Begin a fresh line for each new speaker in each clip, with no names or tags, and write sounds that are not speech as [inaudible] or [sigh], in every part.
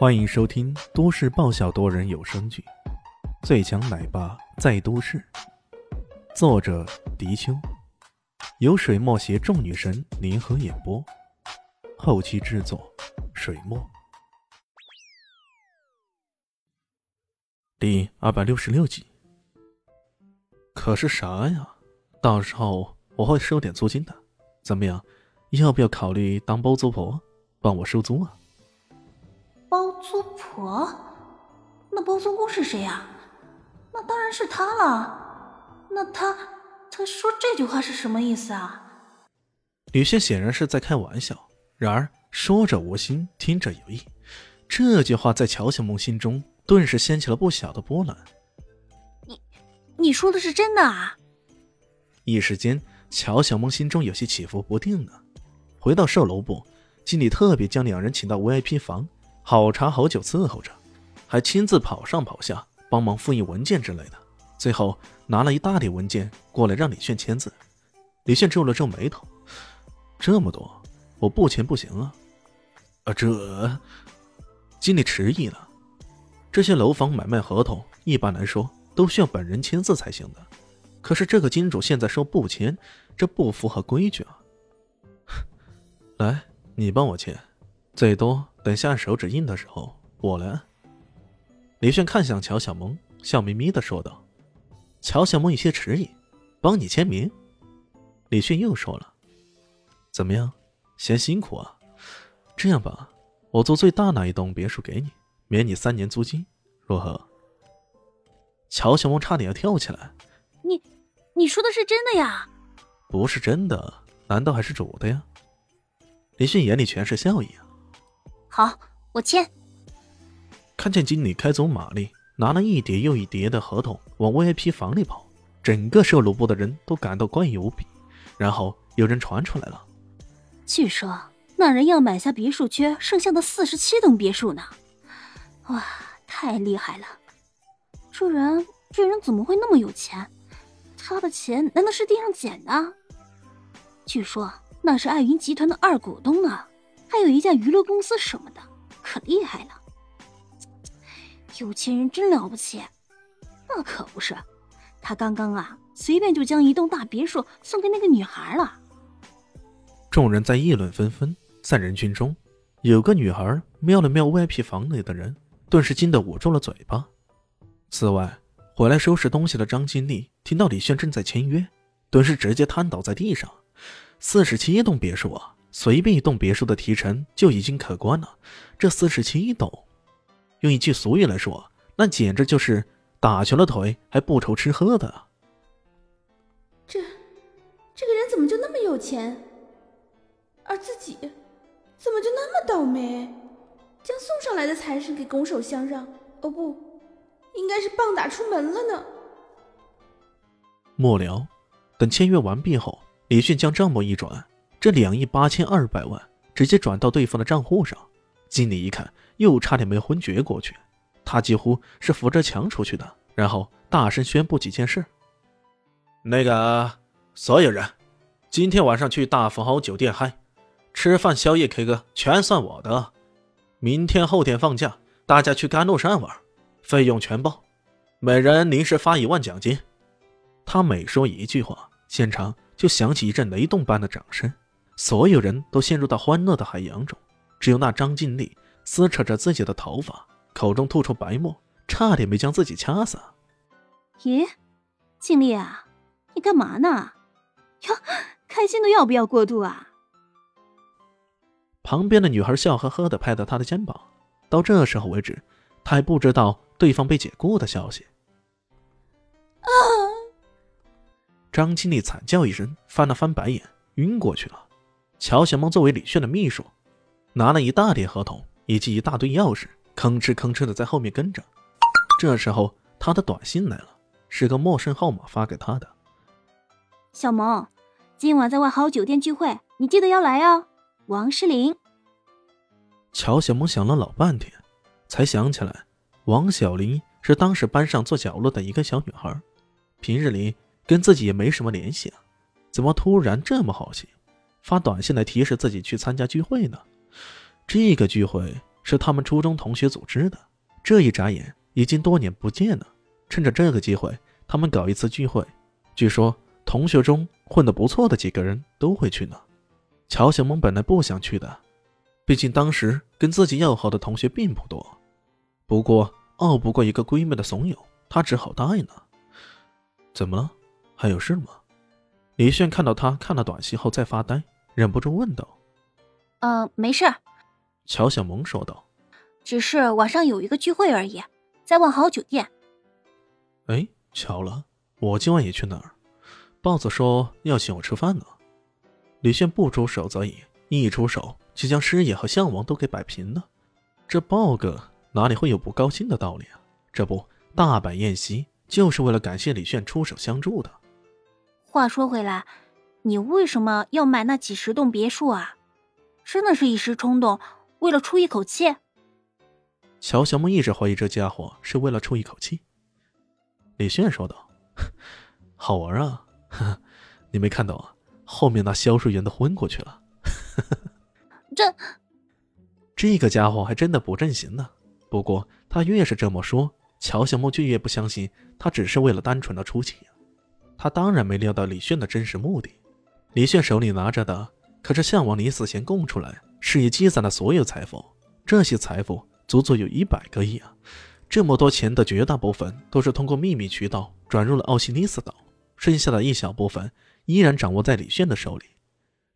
欢迎收听都市爆笑多人有声剧《最强奶爸在都市》，作者：迪秋，由水墨携众女神联合演播，后期制作：水墨。第二百六十六集。可是啥呀？到时候我会收点租金的，怎么样？要不要考虑当包租婆，帮我收租啊？
包租婆？那包租公是谁呀？那当然是他了。那他他说这句话是什么意思啊？
吕轩显然是在开玩笑，然而说者无心，听者有意。这句话在乔小梦心中顿时掀起了不小的波澜。
你你说的是真的啊？
一时间，乔小梦心中有些起伏不定呢。回到售楼部，经理特别将两人请到 VIP 房，好茶好酒伺候着，还亲自跑上跑下帮忙复印文件之类的。最后拿了一大叠文件过来让李炫签字。李炫皱了皱眉头：“这么多，我不签不行啊！”啊，这经理迟疑了。这些楼房买卖合同一般来说都需要本人签字才行的，可是这个金主现在说不签，这不符合规矩啊！[sighs] 来，你帮我签，最多等下手指印的时候我来。李炫看向乔小萌，笑眯眯的说道。乔小萌有些迟疑，帮你签名。李迅又说了，怎么样，嫌辛苦啊？这样吧，我租最大那一栋别墅给你，免你三年租金，如何？乔小萌差点要跳起来。
你，你说的是真的呀？
不是真的，难道还是煮的呀？李迅眼里全是笑意啊！
好，我签。
看见经理开足马力，拿了一叠又一叠的合同往 VIP 房里跑，整个售楼部的人都感到怪异无比。然后有人传出来了，
据说那人要买下别墅区剩下的四十七栋别墅呢！哇，太厉害了！这人，这人怎么会那么有钱？他的钱难道是地上捡的？据说。那是爱云集团的二股东呢，还有一家娱乐公司什么的，可厉害了。有钱人真了不起，那可不是。他刚刚啊，随便就将一栋大别墅送给那个女孩了。
众人在议论纷纷，在人群中，有个女孩瞄了瞄 VIP 房内的人，顿时惊得捂住了嘴巴。此外，回来收拾东西的张经理听到李炫正在签约，顿时直接瘫倒在地上。四十七栋别墅啊，随便一栋别墅的提成就已经可观了。这四十七栋，用一句俗语来说，那简直就是打瘸了腿还不愁吃喝的。
这，这个人怎么就那么有钱，而自己怎么就那么倒霉，将送上来的财神给拱手相让？哦不，应该是棒打出门了呢。
末了，等签约完毕后。李迅将账目一转，这两亿八千二百万直接转到对方的账户上。经理一看，又差点没昏厥过去。他几乎是扶着墙出去的，然后大声宣布几件事：“那个所有人，今天晚上去大富豪酒店嗨，吃饭、宵夜、K 歌全算我的。明天、后天放假，大家去甘露山玩，费用全包，每人临时发一万奖金。”他每说一句话，现场。就响起一阵雷动般的掌声，所有人都陷入到欢乐的海洋中，只有那张静丽撕扯着自己的头发，口中吐出白沫，差点没将自己掐死。
咦，静丽啊，你干嘛呢？哟，开心的要不要过度啊？
旁边的女孩笑呵呵的拍着他的肩膀，到这时候为止，他还不知道对方被解雇的消息。
啊！
张经理惨叫一声，翻了翻白眼，晕过去了。乔小梦作为李炫的秘书，拿了一大叠合同以及一大堆钥匙，吭哧吭哧的在后面跟着。这时候，他的短信来了，是个陌生号码发给他的。
小萌，今晚在万豪酒店聚会，你记得要来哦。王诗龄。
乔小萌想了老半天，才想起来，王小玲是当时班上坐角落的一个小女孩，平日里。跟自己也没什么联系啊，怎么突然这么好心，发短信来提示自己去参加聚会呢？这个聚会是他们初中同学组织的。这一眨眼，已经多年不见了。趁着这个机会，他们搞一次聚会。据说同学中混得不错的几个人都会去呢。乔小萌本来不想去的，毕竟当时跟自己要好的同学并不多。不过拗不过一个闺蜜的怂恿，她只好答应了。怎么了？还有事吗？李炫看到他看了短信后在发呆，忍不住问道：“
呃，没事。”
乔小萌说道：“
只是晚上有一个聚会而已，在万豪酒店。”
哎，巧了，我今晚也去那儿。豹子说要请我吃饭呢。李炫不出手则已，一出手就将师爷和项王都给摆平了。这豹哥哪里会有不高兴的道理啊？这不，大摆宴席就是为了感谢李炫出手相助的。
话说回来，你为什么要买那几十栋别墅啊？真的是一时冲动，为了出一口气？
乔小梦一直怀疑这家伙是为了出一口气。李炫说道：“ [laughs] 好玩啊，[laughs] 你没看到啊？后面那销售员都昏过去了。[laughs] ”
这
这个家伙还真的不正形呢。不过他越是这么说，乔小梦就越不相信他只是为了单纯的出气。他当然没料到李炫的真实目的。李炫手里拿着的可是项王临死前供出来、事业积攒的所有财富，这些财富足足有一百个亿啊！这么多钱的绝大部分都是通过秘密渠道转入了奥西尼斯岛，剩下的一小部分依然掌握在李炫的手里。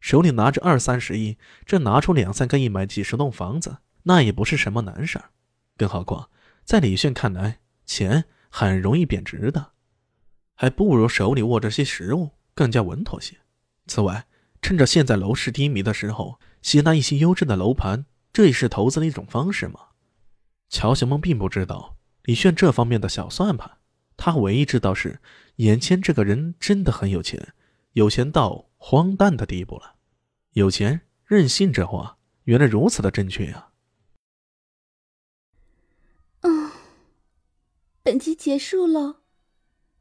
手里拿着二三十亿，这拿出两三个亿买几十栋房子，那也不是什么难事儿。更何况，在李炫看来，钱很容易贬值的。还不如手里握着些实物更加稳妥些。此外，趁着现在楼市低迷的时候，吸纳一些优质的楼盘，这也是投资的一种方式嘛。乔小梦并不知道李炫这方面的小算盘，他唯一知道是，眼前这个人真的很有钱，有钱到荒诞的地步了。有钱任性这话，原来如此的正确啊！
嗯，本集结束了。